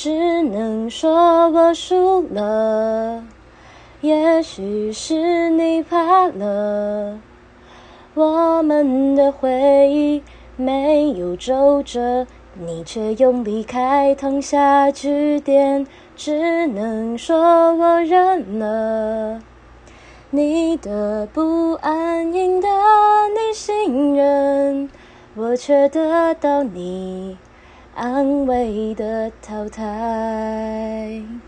只能说我输了，也许是你怕了，我们的回忆没有皱褶，你却用离开烫下句点。只能说我认了，你的不安赢得你信任，我却得到你。安慰的淘汰。